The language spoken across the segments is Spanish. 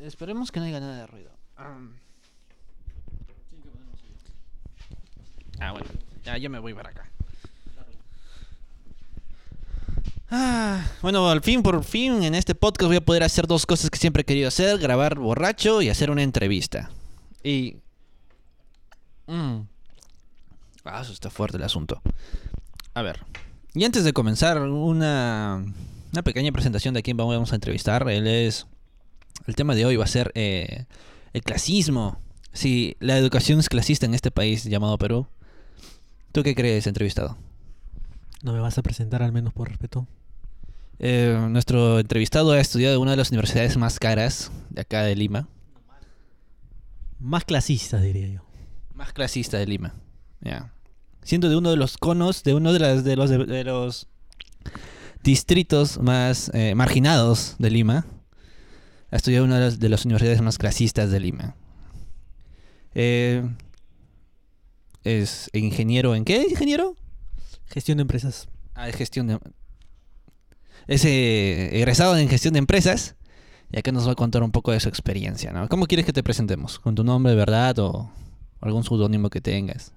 esperemos que no haya nada de ruido. Ah, bueno. Ya, yo me voy para acá. Ah, bueno, al fin, por fin, en este podcast voy a poder hacer dos cosas que siempre he querido hacer. Grabar borracho y hacer una entrevista. Y... Mm. Ah, eso está fuerte el asunto. A ver. Y antes de comenzar, una, una pequeña presentación de quién vamos a entrevistar. Él es... El tema de hoy va a ser eh, el clasismo. Si la educación es clasista en este país llamado Perú. ¿Tú qué crees, entrevistado? ¿No me vas a presentar al menos por respeto? Eh, nuestro entrevistado ha estudiado en una de las universidades más caras de acá de Lima. Más clasista, diría yo. Más clasista de Lima. Ya. Siendo de uno de los conos, de uno de, las, de, los, de, los distritos más eh, marginados de Lima. Ha estudiado en una de las, de las universidades más clasistas de Lima. Eh, es ingeniero en qué, ingeniero? Gestión de empresas. Ah, de gestión de... Es eh, egresado en gestión de empresas. Y acá nos va a contar un poco de su experiencia, ¿no? ¿Cómo quieres que te presentemos? ¿Con tu nombre de verdad o algún pseudónimo que tengas?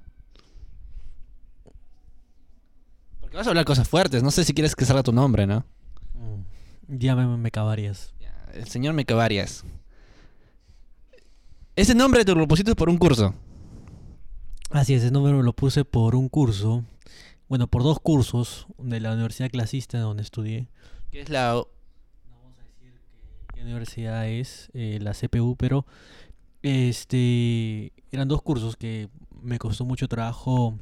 Porque vas a hablar cosas fuertes. No sé si quieres que salga tu nombre, ¿no? Mm, Llámame Mecavarias. El señor Mecavarias. Ese nombre te lo pusiste por un curso. Así es, ese nombre me lo puse por un curso bueno, por dos cursos de la Universidad Clasista donde estudié. ¿Qué es la... No vamos a decir qué universidad es, eh, la CPU, pero este eran dos cursos que me costó mucho trabajo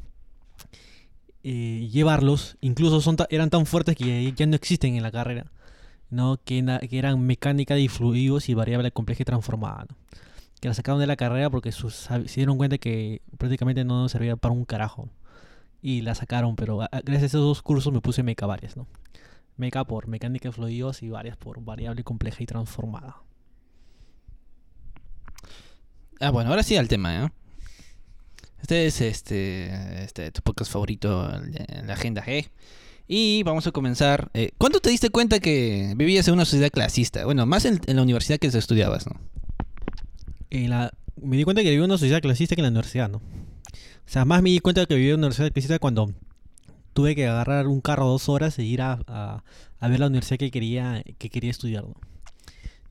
eh, llevarlos. Incluso son eran tan fuertes que ya no existen en la carrera. ¿No? Que, eran mecánica de fluidos y variable compleja y transformada. Que la sacaron de la carrera porque sus, se dieron cuenta que prácticamente no servía para un carajo y la sacaron, pero gracias a esos dos cursos me puse meca varias, ¿no? Meca por mecánica de fluidos y varias por variable compleja y transformada. Ah, bueno, ahora sí al tema, ¿eh? Este es este, este tu podcast favorito la agenda G. Y vamos a comenzar. Eh, ¿Cuándo te diste cuenta que vivías en una sociedad clasista? Bueno, más en, la universidad que estudiabas, ¿no? Me di cuenta que vivía en una sociedad clasista que en la universidad, ¿no? O sea, más me di cuenta que vivía en una universidad clasista cuando tuve que agarrar un carro dos horas e ir a, a, ver la universidad que quería, que quería estudiar.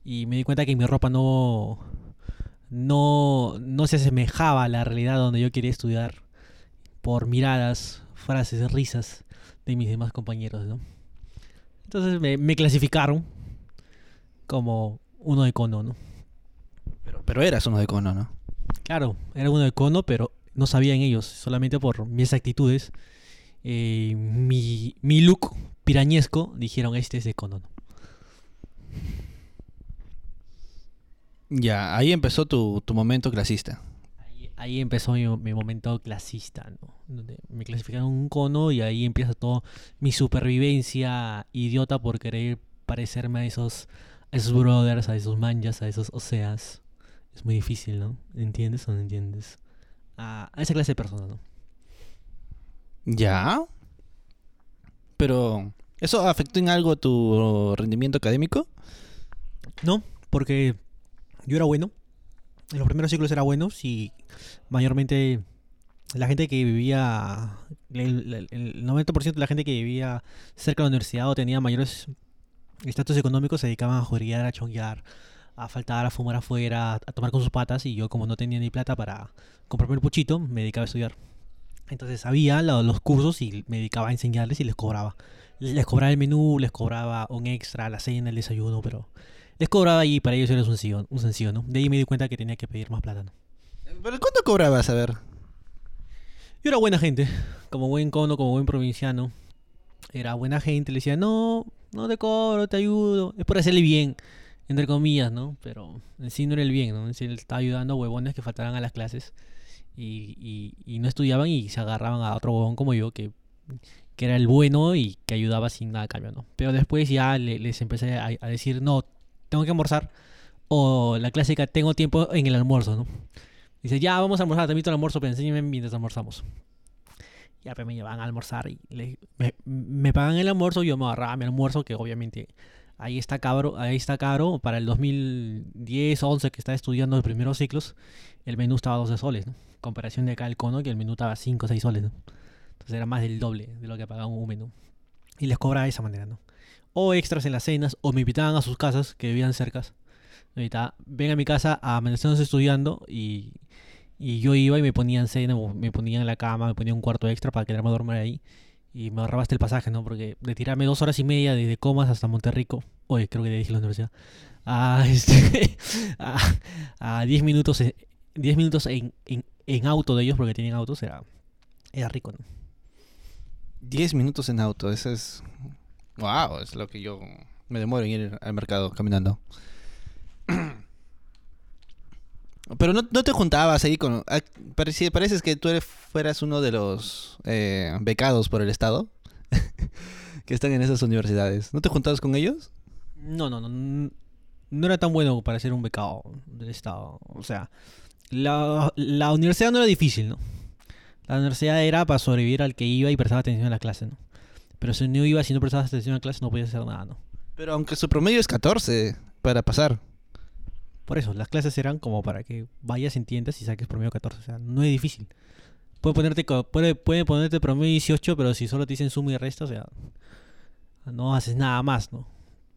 Y me di cuenta que mi ropa no, no, no se asemejaba a la realidad donde yo quería estudiar por miradas, frases, risas de mis demás compañeros. ¿no? Entonces me, me clasificaron como uno de cono, ¿no? Pero, pero eras uno de cono, ¿no? Claro, era uno de cono, pero no sabían ellos, solamente por mis actitudes, eh, mi, mi, look pirañesco, dijeron, este es de Cono. Ya, ahí empezó tu, momento clasista. Ahí, empezó mi, momento clasista, ¿no? Donde me clasificaron un cono y ahí empieza todo mi supervivencia idiota por querer parecerme a esos, a esos brothers, a esos manjas, a esos oseas. Es muy difícil, ¿no? ¿Entiendes o no entiendes? a, esa clase de personas, ¿no? Ya. Pero, ¿eso afectó en algo tu rendimiento académico? No, porque yo era bueno. En los primeros ciclos era bueno. Si mayormente la gente que vivía, el, 90% de la gente que vivía cerca de la universidad o tenía mayores estatus económicos se dedicaban a jodear, a chonguear, a faltar, a fumar afuera, a tomar con sus patas. Y yo, como no tenía ni plata para comprarme el puchito, me dedicaba a estudiar. Entonces había los cursos y me dedicaba a enseñarles y les cobraba. Les cobraba el menú, les cobraba un extra, la cena, el desayuno, pero les cobraba y para ellos era un sencillo, un sencillo, ¿no? De ahí me di cuenta que tenía que pedir más plata, ¿no? ¿Pero cuánto cobrabas, a ver? Yo era buena gente, como buen cono, como buen provinciano. Era buena gente, le decía, no, no te cobro, te ayudo. Es por hacerle bien entre comillas, ¿no? Pero en sí no era el bien, ¿no? En sí él estaba ayudando a huevones que faltaban a las clases y, y, no estudiaban y se agarraban a otro huevón como yo que, que era el bueno y que ayudaba sin nada a cambio, ¿no? Pero después ya les empecé a, decir, no, tengo que almorzar o la clásica, tengo tiempo en el almuerzo, ¿no? Dice, ya, vamos a almorzar, te invito al almuerzo, pero enséñame mientras almorzamos. Ya, pues me llevan a almorzar y me, me pagan el almuerzo, yo me agarraba mi almuerzo, que obviamente Ahí está caro, ahí está caro. Para el 2010 11 que está estudiando los primeros ciclos, el menú estaba a 12 soles, ¿no? Comparación de acá el cono, que el menú estaba a 5 o 6 soles, ¿no? Entonces era más del doble de lo que pagaba un menú. Y les cobraba de esa manera, ¿no? O extras en las cenas, o me invitaban a sus casas, que vivían cercas. Me invitaban, ven a mi casa a amanecernos estudiando y, y yo iba y me ponían cena, me ponían en la cama, me ponían un cuarto extra para quedarme a dormir ahí. Y me ahorraba hasta el pasaje, ¿no? Porque de tirarme dos horas y media desde Comas hasta Monterrico, oye, creo que le dije la universidad, a, este, a, 10 minutos, en- 10 minutos en, en, en auto de ellos, porque tienen autos, era, era rico, ¿no? 10 minutos en auto, eso es... Wow, es lo que yo me demoro en ir al mercado caminando. Pero no, no te juntabas ahí con... ah, pareci- pareces que tú eres, fueras uno de los eh, becados por el Estado que están en esas universidades. ¿No te juntabas con ellos? No, no, no. No era tan bueno para ser un becado del Estado. O sea, la, la universidad no era difícil, ¿no? La universidad era para sobrevivir al que iba y prestaba atención a la clase, ¿no? Pero si no iba, si no prestabas atención a la clase, no podías hacer nada, ¿no? Pero aunque su promedio es 14 para pasar. Por eso, las clases eran como para que vayas, entiendas y saques promedio 14. O sea, no es difícil. Puede ponerte, puede, puede ponerte promedio 18, pero si solo te dicen suma y resta, o sea, no haces nada más, ¿no?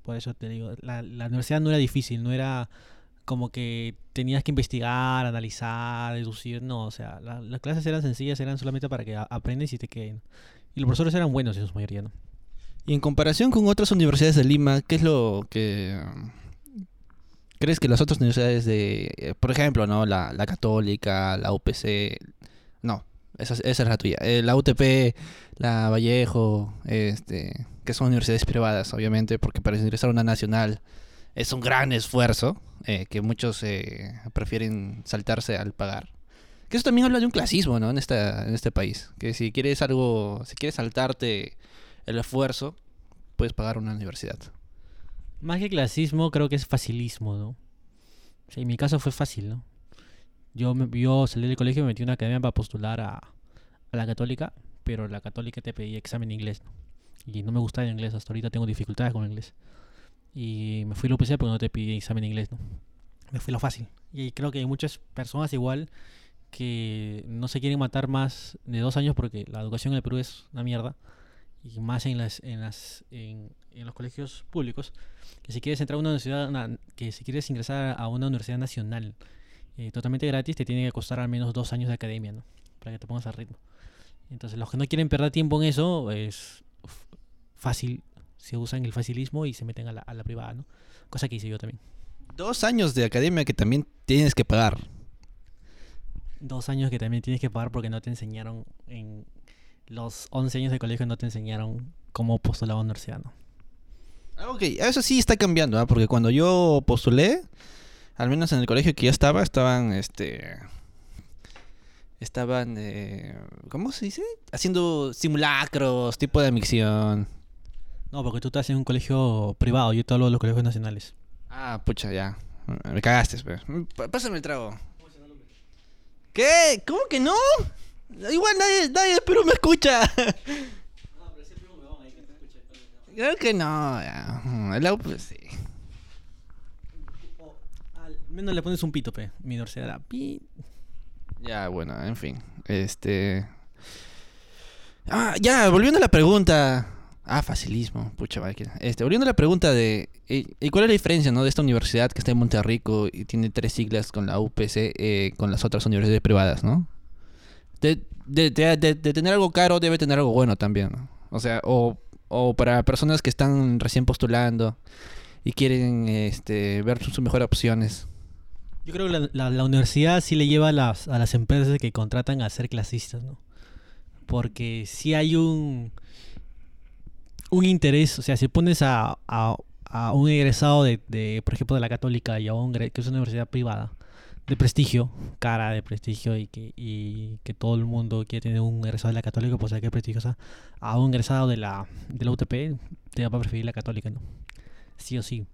Por eso te digo, la, la universidad no era difícil, no era como que tenías que investigar, analizar, deducir, no, o sea, la- las clases eran sencillas, eran solamente para que aprendes y te queden. Y los profesores eran buenos en su mayoría, ¿no? Y en comparación con otras universidades de Lima, ¿qué es lo que crees que las otras universidades de, eh, por ejemplo, no, la, la Católica, la UPC, no, esa, es- esa es la tuya, eh, la UTP, la Vallejo, este, que son universidades privadas, obviamente, porque para ingresar a una nacional es un gran esfuerzo eh, que muchos eh, prefieren saltarse al pagar. Que eso también habla de un clasismo, ¿no? En esta, en este país, que si quieres algo, si quieres saltarte el esfuerzo, puedes pagar una universidad. Más que clasismo, creo que es facilismo, ¿no? En mi caso fue fácil, ¿no? Yo, yo salí del colegio y me metí en una academia para postular a, la católica, pero la católica te pedía examen de inglés, ¿no? Y no me gustaba el inglés, hasta ahorita tengo dificultades con el inglés. Y me fui a la UPC porque no te pedía examen de inglés, ¿no? Me fui lo fácil. Y creo que hay muchas personas igual que no se quieren matar más de dos años porque la educación en el Perú es una mierda. Y más en las, en las, en, los colegios públicos que si quieres entrar a una universidad, que si quieres ingresar a una universidad nacional eh, totalmente gratis, te tiene que costar al menos dos años de academia, ¿no? Para que te pongas al ritmo. Entonces, los que no quieren perder tiempo en eso, es fácil, se usan el facilismo y se meten a la, a la privada, ¿no? Cosa que hice yo también. Dos años de academia que también tienes que pagar. Dos años que también tienes que pagar porque no te enseñaron en los 11 años de colegio, no te enseñaron cómo postular a la universidad, ¿no? Ah, Ok, eso sí está cambiando, ¿ah? porque cuando yo postulé, al menos en el colegio que yo estaba, estaban, este, estaban, eh, ¿cómo se dice? Haciendo simulacros, tipo de admisión. No, porque tú estás en un colegio privado, yo te hablo de los colegios nacionales. Ah, pucha, ya, me cagaste, pues. P- Pásame el trago. ¿Qué? ¿Cómo que no? Igual nadie, nadie de Perú me escucha. Creo que no, ya. El au- pues, sí. Al menos le pones un pito, pe. Mi universidad era pi. Ya, bueno, en fin. Este. Ah, ya, volviendo a la pregunta. Ah, facilismo, pucha máquina. Este, volviendo a la pregunta de. eh, ¿Y cuál es la diferencia, no? De esta universidad que está en Monterrico y tiene tres siglas con la UPC eh, con las otras universidades privadas, ¿no? De, tener algo caro debe tener algo bueno también. O sea, o, para personas que están recién postulando y quieren este, ver sus mejores opciones. Yo creo que la, universidad sí le lleva a las, a las empresas que contratan a ser clasistas, ¿no? Porque si hay un un interés, o sea, si pones a, a- un egresado de, de, por ejemplo, de la católica y a un que es una universidad privada de prestigio, cara de prestigio y que, y que todo el mundo quiere tener un egresado de la católica, pues hay que prestigiosa, a un egresado de la, de la UTP, te va a preferir la católica, ¿no? Sí o sí.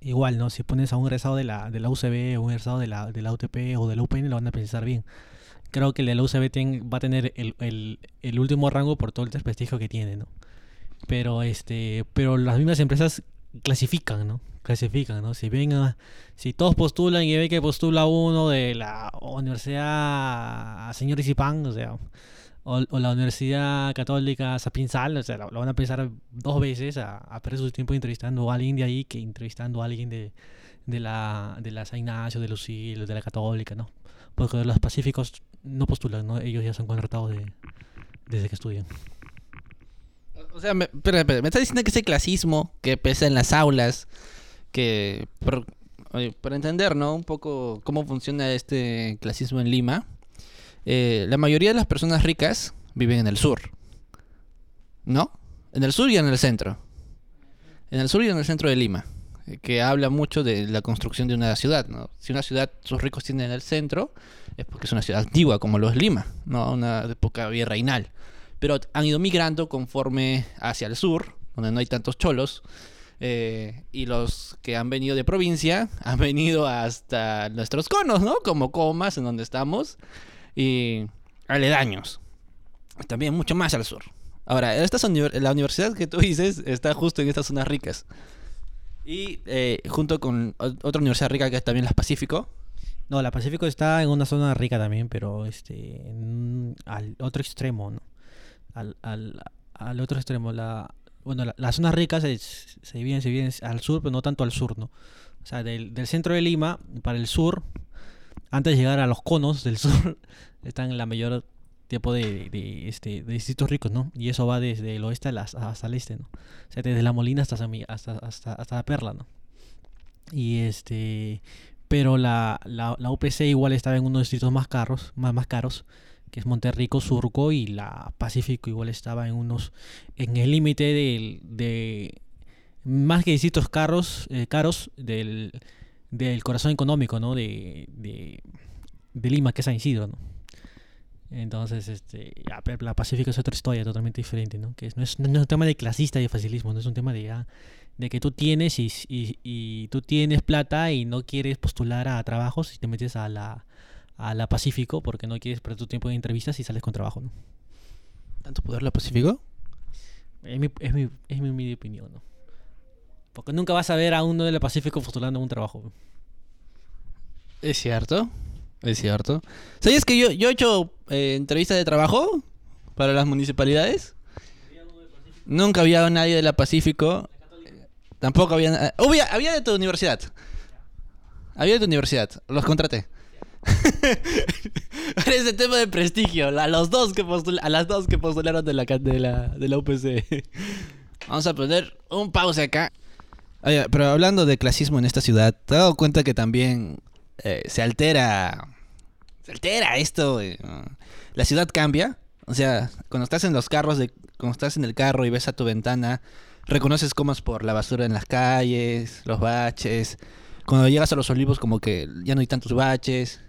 Igual, ¿no? Si pones a un egresado de la, de la UCB o un egresado de la, de la UTP o de la UPN, lo van a pensar bien. Creo que el de la UCB va a tener el, el- el último rango por todo el desprestigio que tiene, ¿no? Pero, este, pero las mismas empresas clasifican, ¿no? Clasifican, ¿no? Si ven si todos postulan y ve que postula uno de la Universidad Señor Isipán, o sea, o, o la Universidad Católica Sapiensal, o sea, lo, van a pensar dos veces a, perder su tiempo entrevistando a alguien de ahí que entrevistando a alguien de, de la de la San Ignacio, de Lucille, de la Católica, ¿no? Porque los pacíficos no postulan, ¿no? Ellos ya son contratados de, desde que estudian. O sea, me, espera, me estás diciendo que ese clasismo que pesa en las aulas, que para entender, ¿no? Un poco cómo funciona este clasismo en Lima, eh, la mayoría de las personas ricas viven en el sur, ¿no? En el sur y en el centro. En el sur y en el centro de Lima, eh, que habla mucho de la construcción de una ciudad, ¿no? Si una ciudad, sus ricos tienen el centro, es porque es una ciudad antigua, como lo es Lima, ¿no? Una época virreinal pero han ido migrando conforme hacia el sur, donde no hay tantos cholos. eh, y los que han venido de provincia han venido hasta nuestros conos, ¿no? Como comas en donde estamos. Y aledaños. También mucho más al sur. Ahora, esta la universidad que tú dices está justo en estas zonas ricas. Y eh, junto con otra universidad rica que es también la Pacífico. No, la Pacífico está en una zona rica también, pero este al otro extremo, ¿no? Al, al, al otro extremo, la bueno, la- las zonas ricas se, se dividen, se dividen al sur, pero no tanto al sur, ¿no? O sea, del, del centro de Lima para el sur, antes de llegar a los conos del sur, están la mayor tipo de, de, este, de distritos ricos, ¿no? Y eso va desde el oeste hasta el este, ¿no? O sea, desde la Molina hasta, hasta, hasta, hasta la Perla, ¿no? Y este, pero la, la, la UPC igual estaba en unos distritos más caros, más, más caros, que es Monterrico, Surco y la Pacífico igual estaba en unos, en el límite del, de, más que distritos caros, eh, caros del, del corazón económico, ¿no? De, de, de Lima, que es San Isidro. Entonces, este, ya, la Pacífico es otra historia totalmente diferente, ¿no? Que no, es, no es un tema de clasista y de facilismo, no es un tema de, ah, de que tú tienes y, y, y tú tienes plata y no quieres postular a trabajos y te metes a la, a la Pacífico porque no quieres perder tu tiempo en entrevistas y sales con trabajo, ¿no? ¿Tanto poder la Pacífico? Es mi, es mi, es mi humilde opinión, ¿no? Porque nunca vas a ver a uno de la Pacífico postulando un trabajo. Es cierto, es cierto. ¿Sabías que yo, yo he hecho eh, entrevistas de trabajo para las municipalidades? Nunca había nadie de la Pacífico. Tampoco había... Había, había de tu universidad. Había de tu universidad. Los contraté. Pero es el tema de prestigio. A, los dos que postul- a las dos que postularon de la, de la, de la UPC. Vamos a poner un pause acá. Oye, pero hablando de clasismo en esta ciudad, ¿te has dado cuenta que también eh, se altera. Se altera esto. eh, La ciudad cambia. O sea, cuando estás en los carros, de, cuando estás en el carro y ves a tu ventana, reconoces cómo es por la basura en las calles, los baches. Cuando llegas a los olivos, como que ya no hay tantos baches.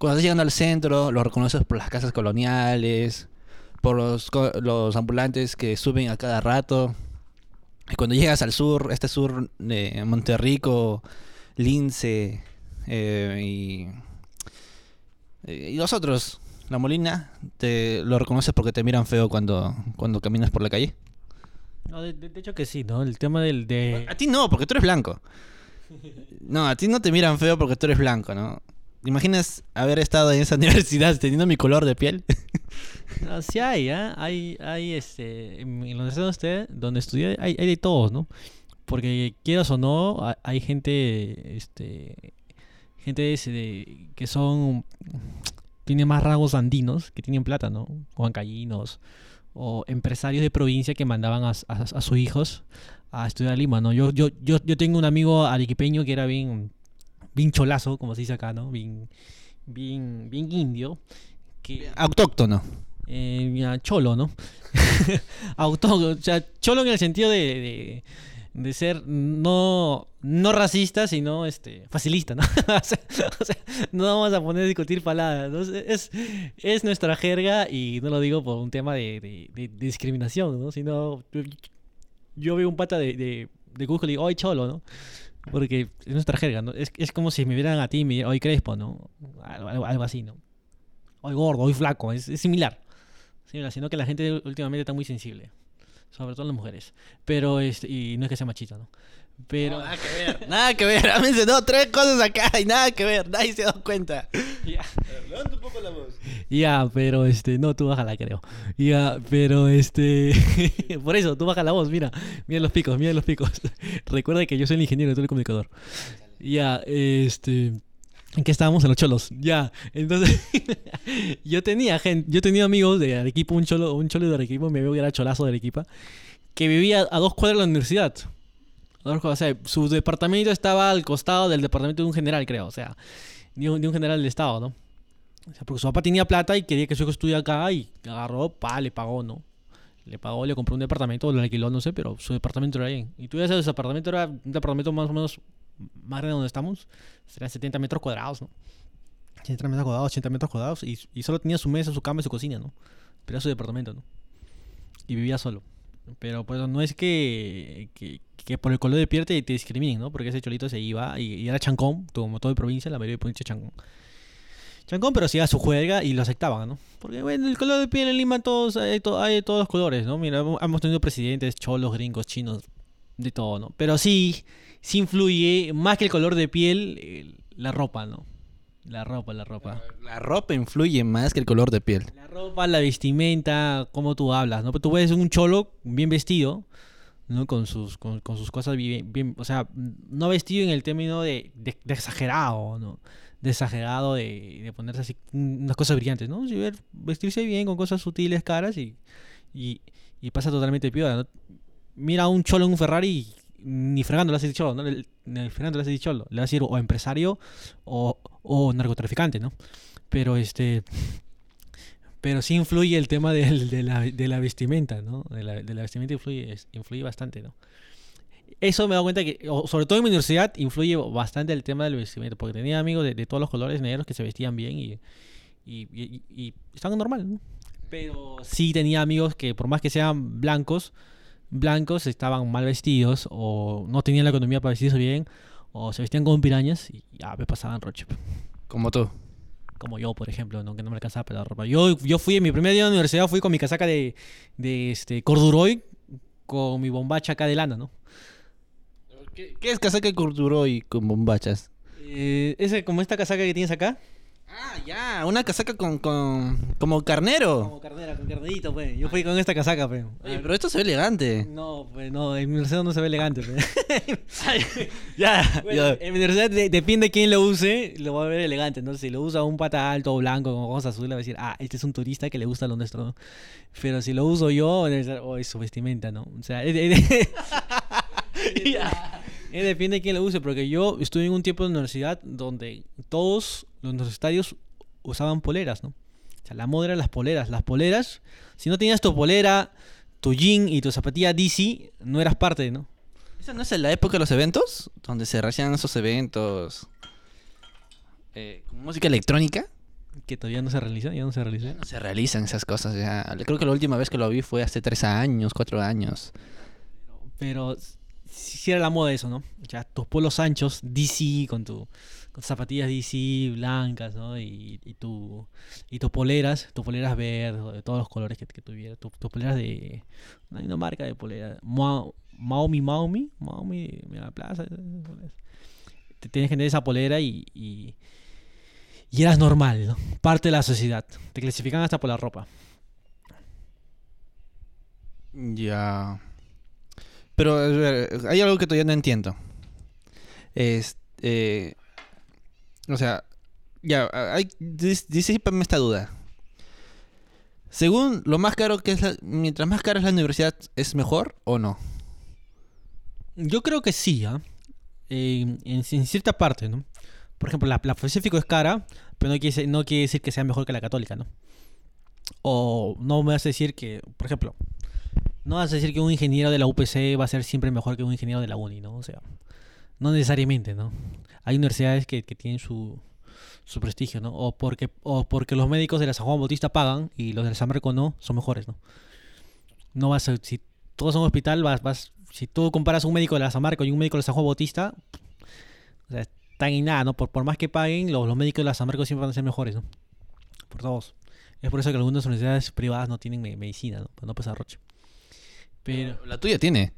Cuando estás llegando al centro, lo reconoces por las casas coloniales, por los, los ambulantes que suben a cada rato. Y cuando llegas al sur, este sur de Monterrico, Lince eh, y, y los otros, la Molina, te lo reconoces porque te miran feo cuando, cuando caminas por la calle. No, de, de- de hecho que sí, ¿no? El tema del... De... A ti no, porque tú eres blanco. No, a ti no te miran feo porque tú eres blanco, ¿no? ¿Te imaginas haber estado en esa universidad teniendo mi color de piel? No, sí hay, ¿ah? Hay, hay, este, en la universidad donde, usted, donde estudié, hay, hay de todos, ¿no? Porque quieras o no, ha- hay gente, este, gente de- que son, tienen más rasgos andinos, que tienen plata, ¿no? O o empresarios de provincia que mandaban a, a, a sus hijos a estudiar a Lima, ¿no? Yo, yo, yo, yo tengo un amigo arequipeño que era bien, bien cholazo, como se dice acá, ¿no? Bien, bien, bien indio. Que, Autóctono. eh, mira, cholo, ¿no? Autóctono, o sea, cholo en el sentido de, de, de ser no, no racista, sino este facilista, ¿no? o, sea, o sea, no vamos a poner a discutir palabras, ¿no? Es, es nuestra jerga y no lo digo por un tema de, de- discriminación, ¿no? Sino yo, yo veo un pata de, de, de Google y digo, ¡ay, cholo, ¿no? Porque es nuestra jerga, ¿no? Es, es como si me vieran a ti y me ¡ay, crespo, ¿no? Algo, algo- así, ¿no? Hoy gordo, hoy flaco, es, es similar. Similar, sino que la gente últimamente está muy sensible. Sobre todo las mujeres. Pero, este, y no es que sea machista, ¿no? Pero... nada que ver. Nada que ver. Han mencionado tres cosas acá y nada que ver. Nadie se ha dado cuenta. Ya. Levanta un poco la voz. Ya, pero este, no, tú bájala, creo. Ya, pero este, por eso, tú baja la voz, mira, mira los picos, mira los picos. Recuerda que yo soy el ingeniero, tú el comunicador. Ya, este, ¿en qué estábamos? En los cholos. Ya, entonces, yo tenía gente, yo tenía amigos de Arequipa, un cholo, un cholo de Arequipa, mi amigo que era cholazo de Arequipa, que vivía a dos cuadras de la universidad. O sea, su departamento estaba al costado del departamento de un general, creo, o sea, de un, general del estado, ¿no? O sea, porque su papá tenía plata y quería que su hijo estudie acá y agarró, pa, le pagó, ¿no? Le pagó, le compró un departamento, lo alquiló, no sé, pero su departamento era ahí. Y tú ya sabes, su departamento era un departamento más o menos más grande donde estamos. Serían 70 metros cuadrados, ¿no? 70 metros cuadrados, 80 metros cuadrados. Y, y solo tenía su mesa, su cama y su cocina, ¿no? Pero era su departamento, ¿no? Y vivía solo. Pero pues no es que, que, por el color de piel te, discriminen, ¿no? Porque ese cholito se iba y, era chancón, como todo de provincia, la mayoría de provincia chancón. Chancón, pero hacía su juega y lo aceptaban, ¿no? Porque, bueno, el color de piel en Lima todos, hay, to- hay de todos los colores, ¿no? Mira, hemos- tenido presidentes, cholos, gringos, chinos, de todo, ¿no? Pero sí, sí influye, más que el color de piel, el- la ropa, ¿no? La ropa, la ropa. La ropa influye más que el color de piel. La ropa, la vestimenta, cómo tú hablas, ¿no? Pero tú ves un cholo bien vestido, ¿no? Con sus, con, con sus cosas bien, bien- o sea, no vestido en el término de, de- de exagerado, ¿no? De exagerado de, de ponerse así unas cosas brillantes, ¿no? Si ver, vestirse bien con cosas sutiles, caras y, y, y pasa totalmente piola, ¿no? Mira a un cholo en un Ferrari y ni fregando le hace cholo, ¿no? Ni fregando le hace cholo. Le va a decir o empresario o, o narcotraficante, ¿no? Pero este... Pero sí influye el tema del- de, la, de la vestimenta, ¿no? De la, de la vestimenta influye, influye bastante, ¿no? Eso me he dado cuenta que, sobre todo en mi universidad, influye bastante el tema del vestimenta, porque tenía amigos de, de todos los colores negros que se vestían bien y, y, y- y estaban normal, ¿no? Pero sí tenía amigos que por más que sean blancos, blancos estaban mal vestidos o no tenían la economía para vestirse bien o se vestían como pirañas y ya me pasaban roche. Como tú. Como yo, por ejemplo, ¿no? que no me alcanzaba para la ropa. Yo, yo fui, en mi primer día de universidad fui con mi casaca de, de este, corduroy con mi bombacha acá de lana, ¿no? ¿Qué, qué es casaca de corduroy con bombachas? Eh, ese, como esta casaca que tienes acá. Ah, ya, una casaca con, con como carnero. Como carnera, con carnerito, pues. Yo fui con esta casaca, pues. Oye, pero esto se ve elegante. No, pues no, en mi universidad no se ve elegante, pues. Ya, Bueno, ya. en mi universidad de- depende de quién lo use, lo va a ver elegante. ¿no? Si lo usa un pata alto, blanco, con ojos azules, va a decir, ah, este es un turista que le gusta lo nuestro. ¿no? Pero si lo uso yo, debe ser, oh, es su vestimenta, ¿no? O sea, es, es- es depende de quién lo use, porque yo estuve en un tiempo de universidad donde todos los universitarios usaban poleras, ¿no? O sea, la moda era las poleras. Las poleras, si no tenías tu polera, tu jean y tu zapatilla DC, no eras parte, ¿no? ¿Esa no es en la época de los eventos? Donde se hacían esos eventos. Eh, música electrónica. Que todavía no se realiza, ya no se realiza. No se realizan esas cosas ya. Creo que la última vez que lo vi fue hace tres años, cuatro años. Pero si era la moda eso, ¿no? Ya tus polos anchos, DC, con tu con zapatillas DC blancas, ¿no? Y, y tu y tus poleras, tus poleras verdes, de todos los colores que, que tuviera. Tu- Tus poleras de. Hay una marca de polera. Mao- Maomi, Maomi, Maomi, mira la plaza. Te tienes que tener esa polera y, y, y eras normal, ¿no? Parte de la sociedad. Te clasifican hasta por la ropa. Ya. Pero hay algo que todavía no entiendo. Es, eh, o sea, ya, hay, dis- disípame esta duda. Según lo más caro que es la, mientras más cara es la universidad, ¿es mejor o no? Yo creo que sí, ¿ah? Eh, en, cierta parte, ¿no? Por ejemplo, la, la Pacífico es cara, pero no quiere, no quiere decir que sea mejor que la católica, ¿no? O no me a decir que, por ejemplo, no vas a decir que un ingeniero de la UPC va a ser siempre mejor que un ingeniero de la UNI, ¿no? O sea, no necesariamente, ¿no? Hay universidades que, que tienen su, su prestigio, ¿no? O porque, o porque los médicos de la San Juan Bautista pagan y los del San Marco no, son mejores, ¿no? No vas a, si todos son hospital, vas, vas, si tú comparas un médico de la San Marco y un médico de la San Juan Bautista, o sea, están en nada, ¿no? Por, por más que paguen, los, los médicos de la San Marco siempre van a ser mejores, ¿no? Por todos. Es por eso que algunas universidades privadas no tienen me- medicina, ¿no? No pesa roche. Pero, La tuya tiene.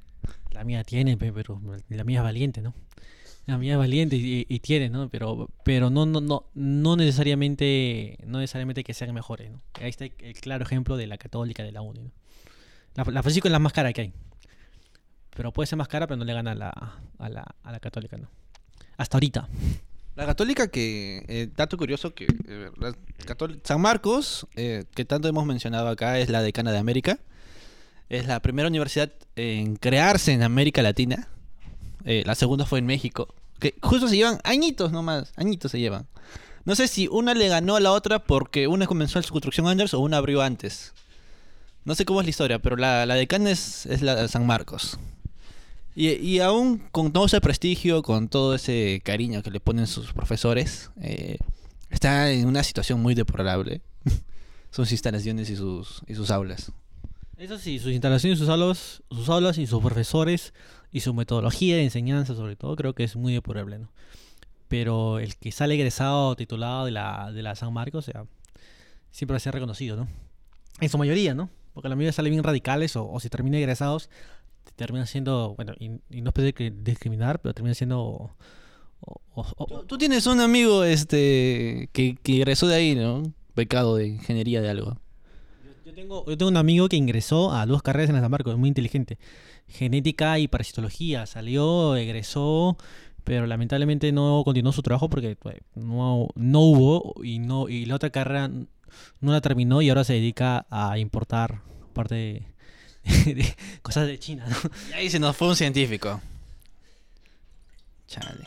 La mía tiene, pe, pero la mía es valiente, ¿no? La mía es valiente y, y tiene, ¿no? Pero, pero no, no, no, no necesariamente, no necesariamente que sean mejores, ¿no? Ahí está el, claro ejemplo de la católica de la uni, ¿no? La, la Francisco es la más cara que hay. Pero puede ser más cara, pero no le gana a la, a la, a la católica, ¿no? Hasta ahorita. La católica que, eh, dato curioso, que eh, la San Marcos, eh, que tanto hemos mencionado acá, es la decana de América. Es la primera universidad en crearse en América Latina. Eh, la segunda fue en México. Que justo se llevan añitos nomás, añitos se llevan. No sé si una le ganó a la otra porque una comenzó en su construcción antes o una abrió antes. No sé cómo es la historia, pero la, la decana es, es la de San Marcos. Y, y aún con todo ese prestigio, con todo ese cariño que le ponen sus profesores, eh, está en una situación muy deplorable. sus instalaciones y sus, y sus aulas. Eso sí, sus instalaciones, sus aulas, sus aulas y sus profesores y su metodología de enseñanza, sobre todo, creo que es muy depurable, ¿no? Pero el que sale egresado titulado de la, de la San Marcos, o sea, siempre va a ser reconocido, ¿no? En su mayoría, ¿no? Porque la mayoría sale bien radicales o, o si termina egresados, terminan siendo, bueno, y, y no es discriminar, pero terminan siendo... o- o- Tú, tú tienes un amigo este que, que egresó de ahí, ¿no? Becado de ingeniería de algo. Yo tengo, un amigo que ingresó a dos carreras en San Marcos, muy inteligente. Genética y parasitología. Salió, egresó, pero lamentablemente no continuó su trabajo porque pues, no, no hubo y no y la otra carrera no la terminó y ahora se dedica a importar parte de, cosas de China. Y ahí se nos fue un científico. Chale.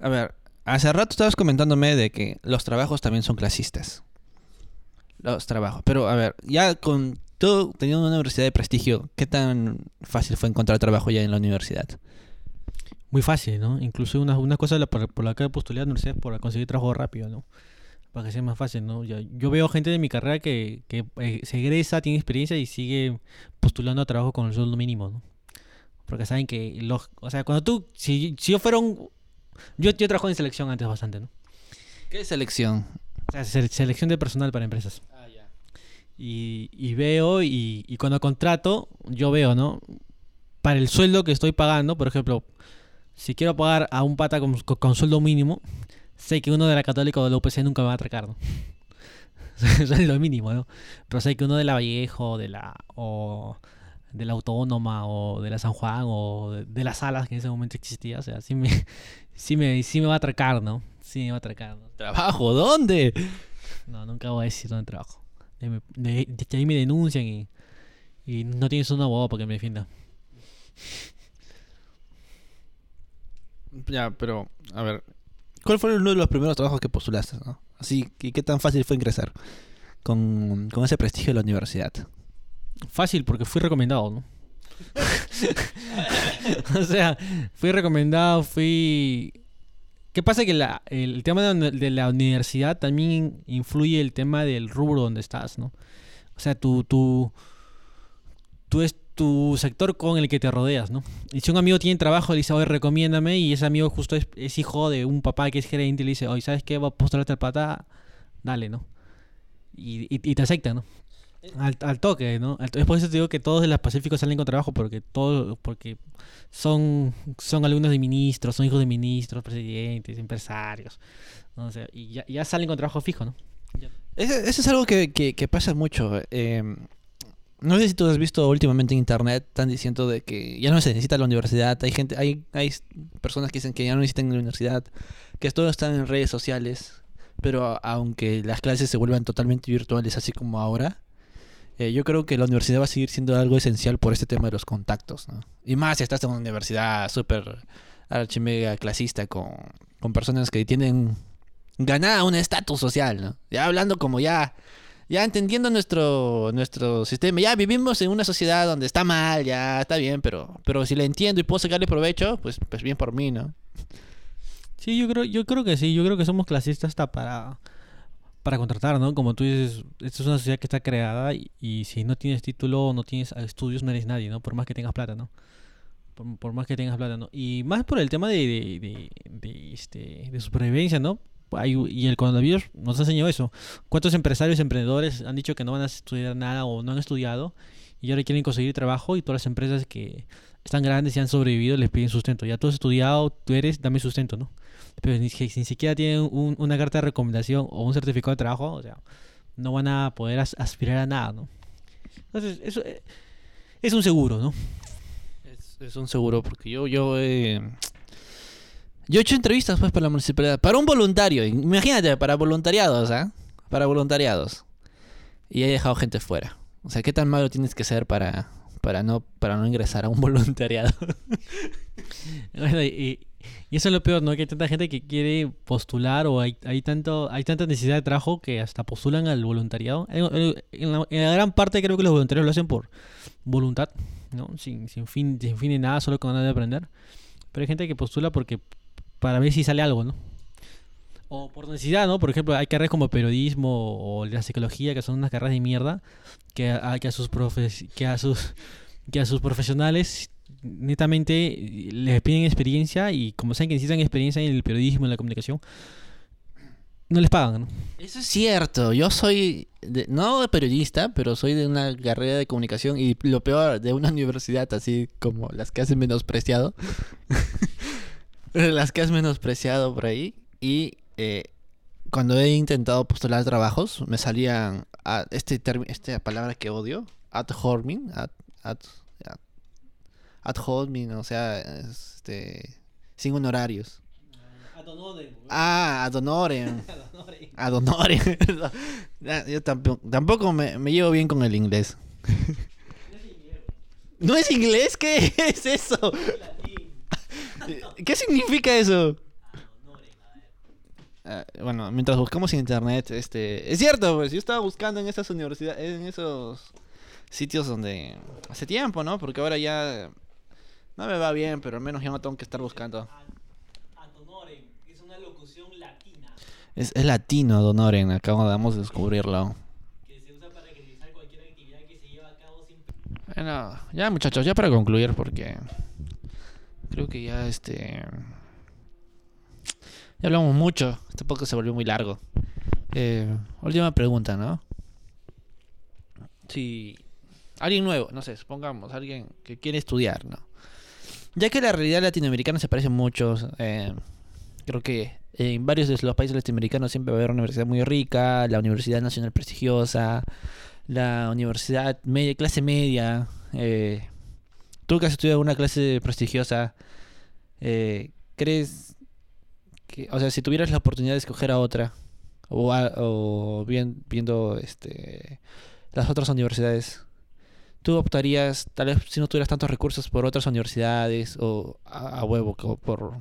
A ver, hace rato estabas comentándome de que los trabajos también son clasistas. Los trabajos. Pero, a ver, ya con tú teniendo una universidad de prestigio, ¿qué tan fácil fue encontrar trabajo ya en la universidad? Muy fácil, ¿no? Incluso una, una cosa por, por la que postulé a la universidad es por conseguir trabajo rápido, ¿no? Para que sea más fácil, ¿no? Yo veo gente de mi carrera que, que eh, se egresa, tiene experiencia y sigue postulando a trabajo con el sueldo mínimo, ¿no? Porque saben que, los, o sea, cuando tú, si, si yo fuera un... Yo, yo trabajo en selección antes bastante, ¿no? ¿Qué selección? Selección de personal para empresas. Y, y veo y, y cuando contrato, yo veo, ¿no? Para el sueldo que estoy pagando, por ejemplo, si quiero pagar a un pata con, con- con sueldo mínimo, sé que uno de la Católica o de la UPC nunca me va a atracar, ¿no? Eso es lo mínimo, ¿no? Pero sé que uno de la Vallejo, de la, o de la Autónoma, o de la San Juan, o de, de las Salas, que en ese momento existía, o sea, sí me, sí me, sí me va a atracar, ¿no? Sí me va a atracar, ¿no? ¿Trabajo? ¿Dónde? No, nunca voy a decir dónde trabajo. De, me- de- de que ahí me denuncian y, y no tienes un abogado para que me defienda. Ya, pero, a ver, ¿cuál fue uno de los primeros trabajos que postulaste, no? Así, ¿y qué tan fácil fue ingresar con, con ese prestigio de la universidad? Fácil porque fui recomendado, ¿no? o sea, fui recomendado, fui... ¿Qué pasa? Que el tema de, la- universidad también influye el tema del rubro donde estás, ¿no? O sea, tu, tu, tú es tu sector con el que te rodeas, ¿no? Y si un amigo tiene trabajo, le dice, oye, recomiéndame, y ese amigo justo es, hijo de un papá que es gerente, y le dice, oye, ¿sabes qué? Va a postularte al pata, dale, ¿no? Y te acepta, ¿no? Al, al toque, ¿no? Al es por eso te digo que todos de las Pacíficos salen con trabajo, porque todo, porque son, son alumnos de ministros, son hijos de ministros, presidentes, empresarios, ¿no? O y ya, ya salen con trabajo fijo, ¿no? Eso es algo que, que- pasa mucho. eh, no sé si tú has visto últimamente en internet, están diciendo de que ya no se necesita la universidad. Hay gente, hay, hay personas que dicen que ya no necesitan la universidad, que todo está en redes sociales. Pero aunque las clases se vuelvan totalmente virtuales, así como ahora, eh, yo creo que la universidad va a seguir siendo algo esencial por este tema de los contactos, ¿no? Y más si estás en una universidad súper archimega clasista con, con personas que tienen ganada un estatus social, ¿no? Ya hablando como ya, ya entendiendo nuestro, nuestro sistema, ya vivimos en una sociedad donde está mal, ya está bien, pero, pero si le entiendo y puedo sacarle provecho, pues, pues bien por mí, ¿no? Sí, yo creo, yo creo que sí, yo creo que somos clasistas hasta para, para contratar, ¿no? Como tú dices, esta es una sociedad que está creada y, si no tienes título, no tienes estudios, no eres nadie, ¿no? Por más que tengas plata, ¿no? Por, más que tengas plata, ¿no? Y más por el tema de, de, de, este, de supervivencia, ¿no? Y el coronavirus nos ha enseñado eso. ¿Cuántos empresarios, emprendedores han dicho que no van a estudiar nada o no han estudiado? y ahora quieren conseguir trabajo y todas las empresas que están grandes y han sobrevivido les piden sustento. Ya tú has estudiado, tú eres, dame sustento, ¿no? Pero ni, si- ni siquiera tienen un- una carta de recomendación o un certificado de trabajo, o sea, no van a poder as- aspirar a nada, ¿no? Entonces, eso eh, es un seguro, ¿no? Es, es un seguro, porque yo, yo, eh, yo he hecho entrevistas pues para la municipalidad, para un voluntario, imagínate, para voluntariados, ¿ah? Para voluntariados. Y he dejado gente fuera. O sea, ¿qué tan malo tienes que ser para, para, no, para no ingresar a un voluntariado? Bueno, y, y eso es lo peor, ¿no? Que hay tanta gente que quiere postular o hay, hay tanto hay tanta necesidad de trabajo que hasta postulan al voluntariado. En, en- la, en la gran parte creo que los voluntarios lo hacen por voluntad, ¿no? Sin, sin fin sin fin de nada, solo con ganas de aprender. Pero hay gente que postula porque para ver si sale algo, ¿no? O por necesidad, ¿no? Por ejemplo, hay carreras como periodismo o la psicología que son unas carreras de mierda que a, que a sus profes, que a sus que a sus profesionales netamente eh, les piden experiencia y como saben que necesitan experiencia en el periodismo, en la comunicación, no les pagan, ¿no? Eso es cierto. Yo soy, de- no periodista, pero soy de una carrera de comunicación y lo peor, de una universidad así como las que hacen menospreciado. las que has menospreciado por ahí. Y eh, cuando he intentado postular trabajos, me salían a- este esta palabra que odio, ad hominem, ad, ad, ad, ad hominem, o sea, este, sin honorarios. Ah, ad honorem. Ad honorem. Yo tampoco, tampoco me, me llevo bien con el inglés. ¿No es inglés? ¿Qué es eso? ¿Qué significa eso? Ah, bueno, mientras buscamos en internet, este, es cierto, pues yo estaba buscando en esas universidades, en esos sitios donde hace tiempo, ¿no? Porque ahora ya no me va bien, pero al menos ya no tengo que estar buscando. es Es, latino, Donoren, acabamos de descubrirlo. Bueno, ya muchachos, ya para concluir, porque creo que ya este. Ya hablamos mucho, este podcast se volvió muy largo. Eh, última pregunta, ¿no? Si alguien nuevo, no sé, supongamos, alguien que quiere estudiar, ¿no? Ya que la realidad latinoamericana se parece mucho, eh, creo que en varios de los países latinoamericanos siempre va a haber una universidad muy rica, la Universidad Nacional prestigiosa, la universidad media, clase media. eh, tú que has estudiado una clase prestigiosa, eh, ¿crees que, o sea, si tuvieras la oportunidad de escoger a otra, o, o bien viendo este las otras universidades, tú optarías, tal vez si no tuvieras tantos recursos, por otras universidades o a, a huevo por,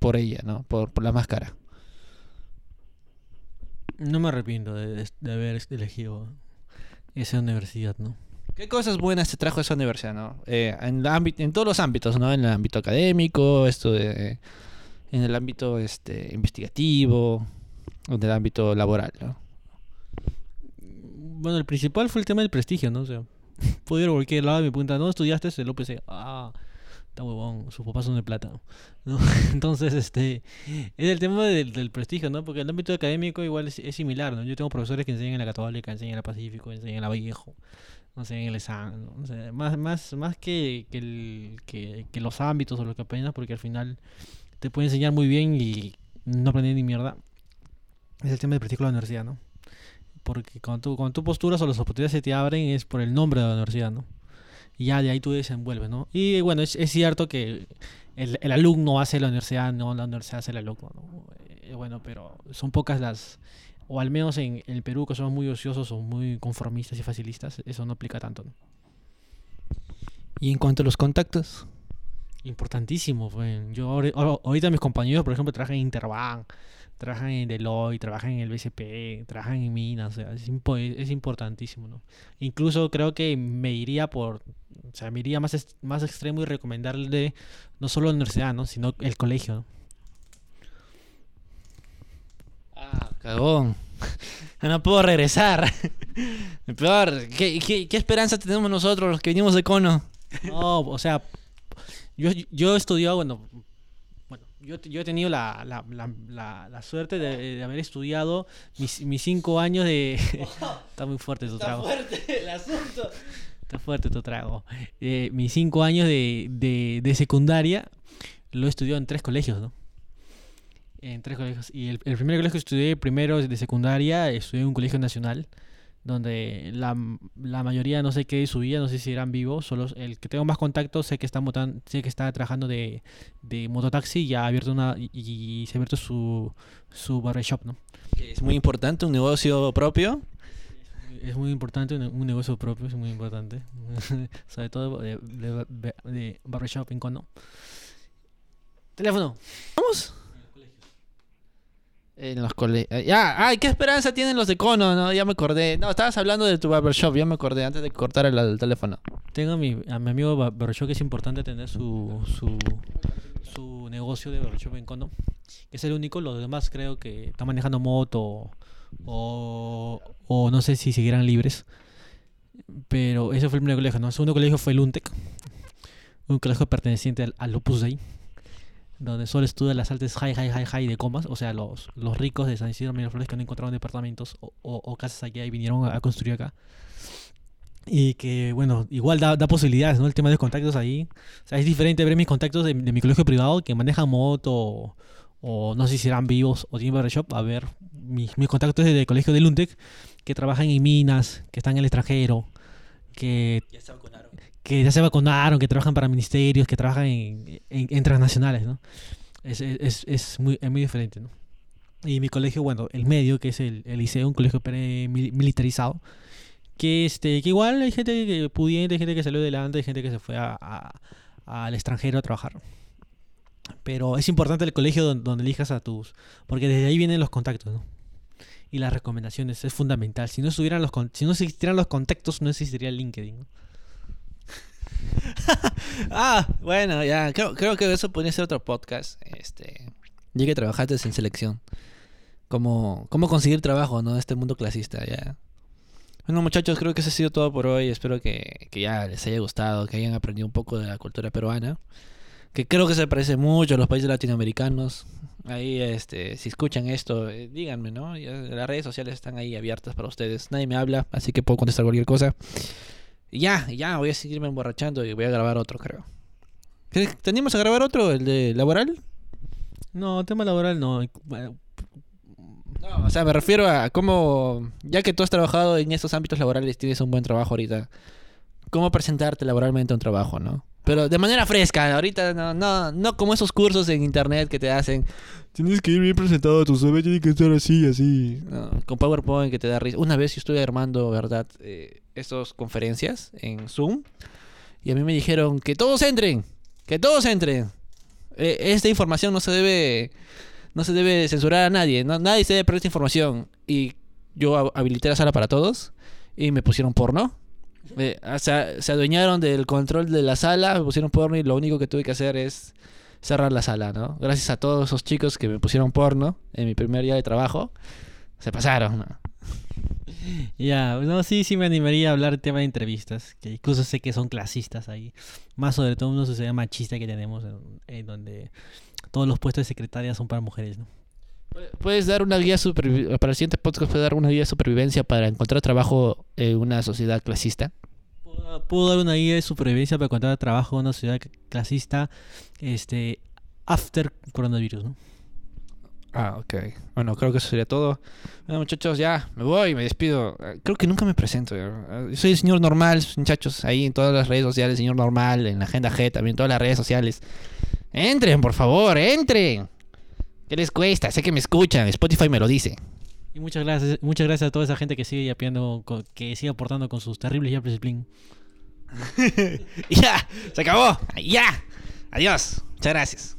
por ella, ¿no? Por, por la más cara. No me arrepiento de, de- haber elegido esa universidad, ¿no? ¿Qué cosas buenas te trajo esa universidad, no? Eh, en, la en todos los ámbitos, ¿no? En el ámbito académico, esto de, en el ámbito este, investigativo, en el ámbito laboral, ¿no? Bueno, el principal fue el tema del prestigio, ¿no? O sea, puedo ir a cualquier lado y me preguntan, ¿no estudiaste el UPC? Ah, está huevón, sus papás son de plata. Entonces, este, es el tema del, del prestigio, ¿no? Porque el ámbito académico igual es, similar, ¿no? Yo tengo profesores que enseñan en la Católica, enseñan en la Pacífico, enseñan en la Vallejo, enseñan en el ESAN, ¿no? O sea, más, más, más que, que, el- que, los ámbitos o lo que apenas, porque al final te puede enseñar muy bien y no aprender ni mierda. Es el tema del prestigio de la universidad, ¿no? Porque cuando tú, cuando tú posturas o las oportunidades se te abren es por el nombre de la universidad, ¿no? Y ya de ahí tú desenvuelves, ¿no? Y bueno, es, es cierto que el, el alumno hace la universidad, no la universidad hace el alumno, ¿no? Eh, bueno, pero son pocas las, o al menos en, el Perú que somos muy ociosos o muy conformistas y facilistas, eso no aplica tanto, ¿no? Y en cuanto a los contactos, Importantísimo, pues. Yo ahori- ahor- ahorita mis compañeros, por ejemplo, trabajan en Interbank, trabajan en Deloitte, trabajan en el BCP, trabajan en Minas, o sea, es, impo- es importantísimo, ¿no? Incluso creo que me iría por, o sea, me iría más, más extremo y recomendarle no solo la universidad, ¿no? Sino el colegio, ¿no? Ah, cagón. No puedo regresar. Peor, ¿qué, qué, qué esperanza tenemos nosotros los que venimos de cono? No, o sea, yo, yo he estudiado, bueno yo, yo he tenido la, la, la, la, suerte de, de haber estudiado mis, mis cinco años de... Está muy fuerte tu trago. fuerte el asunto. Está fuerte tu trago. Eh, mis cinco años de, de, de secundaria lo he estudiado en tres colegios, ¿no? En tres colegios. Y el, el primer colegio que estudié, primero de secundaria, estudié en un colegio nacional, donde la, la mayoría no sé qué subía, no sé si eran vivos. Solo el que tengo más contacto, sé que está, motan- sé que está trabajando de, de mototaxi y ha abierto una y, y se ha abierto su, su barbershop, ¿no? Es muy importante, un negocio propio. Es muy importante, un, un negocio propio es muy importante. Sobre todo de, de, de- de barbershop en cono. Teléfono. ¿Vamos? En los colegios. Ya, ay, ¿qué esperanza tienen los de Cono? No, ya me acordé. No, estabas hablando de tu barbershop, ya me acordé antes de cortar el, el teléfono. Tengo a mi, a mi amigo Ba- Barbershop que es importante tener su, su, su negocio de barbershop en cono. Que es el único, los demás creo que están manejando moto o, o no sé si seguirán libres. Pero ese fue el primer colegio, ¿no? El segundo colegio fue el UNTEC, un colegio perteneciente al, al Opus Dei, donde solo estudian las altas high, high, high, high de comas, o sea, los, los ricos de San Isidro Miraflores que no encontraron departamentos o, o- o casas allá y vinieron a, construir acá. Y que, bueno, igual da, da posibilidades, ¿no? El tema de los contactos ahí. O sea, es diferente ver mis contactos de, mi colegio privado que manejan moto o, no sé si serán vivos o tienen barbershop. A ver, mis, mis contactos del colegio de Luntec que trabajan en minas, que están en el extranjero, que, Ya se vacunaron. Que ya se vacunaron, que trabajan para ministerios, que trabajan en, en, transnacionales, ¿no? Es, es, es- muy, es muy diferente, ¿no? Y mi colegio, bueno, el medio, que es el, el liceo, un colegio militarizado, que este que igual hay gente que pudiente, hay gente que salió adelante, hay gente que se fue a, al extranjero a trabajar. Pero es importante el colegio donde, elijas a tus... Porque desde ahí vienen los contactos, ¿no? Y las recomendaciones, es fundamental. Si no, estuvieran los, si no existieran los contactos, no existiría el LinkedIn. Ah, bueno, ya. Creo, creo que eso podría ser otro podcast. Este. Ya que trabajaste en selección. Cómo, cómo conseguir trabajo, ¿no? Este mundo clasista, ya. Bueno, muchachos, creo que eso ha sido todo por hoy. Espero que, que ya les haya gustado, que hayan aprendido un poco de la cultura peruana. Que creo que se parece mucho a los países latinoamericanos. Ahí, este, si escuchan esto, eh, díganme, ¿no? Las redes sociales están ahí abiertas para ustedes. Nadie me habla, así que puedo contestar cualquier cosa. Ya, ya, voy a seguirme emborrachando y voy a grabar otro, creo. ¿Qué- ¿Te animas a grabar otro, el de laboral? No, tema laboral no. No, o sea, me refiero a cómo, ya que tú has trabajado en estos ámbitos laborales, tienes un buen trabajo ahorita, cómo presentarte laboralmente a un trabajo, ¿no? Pero de manera fresca, ahorita no, no, no como esos cursos en internet que te hacen. Tienes que ir bien presentado, tu CV tiene que estar así, así. No, con PowerPoint que te da risa. Una vez yo estuve armando, ¿verdad? Eh, estas conferencias en Zoom y a mí me dijeron que todos entren, que todos entren. Eh, esta información no se debe no se debe censurar a nadie, no- nadie se debe perder esta información. Y yo ha- habilité la sala para todos y me pusieron porno. Eh, o sea, se adueñaron del control de la sala, me pusieron porno y lo único que tuve que hacer es cerrar la sala, ¿no? Gracias a todos esos chicos que me pusieron porno en mi primer día de trabajo, se pasaron, ¿no? Ya, no, sí, sí me animaría a hablar de tema de entrevistas, que incluso sé que son clasistas ahí, más sobre todo una sociedad machista que tenemos, en, en donde todos los puestos de secretaria son para mujeres, ¿no? Puedes dar una guía para el siguiente podcast puedes dar una guía de supervivencia para encontrar trabajo en una sociedad clasista. Puedo, puedo dar una guía de supervivencia para encontrar trabajo en una sociedad clasista, este, after coronavirus, ¿no? Ah, ok. Bueno, creo que eso sería todo. Bueno, muchachos, ya me voy, me despido. Eh, Creo que nunca me presento. ya. Yo soy el señor normal, muchachos, ahí en todas las redes sociales, señor normal, en la agenda G, también en todas las redes sociales. Entren, por favor, entren. ¿Qué les cuesta? Sé que me escuchan, Spotify me lo dice. Y muchas gracias, muchas gracias a toda esa gente que sigue yapeando, que sigue aportando con sus terribles yapes Spling. Ya, se acabó. Ya. Adiós. Muchas gracias.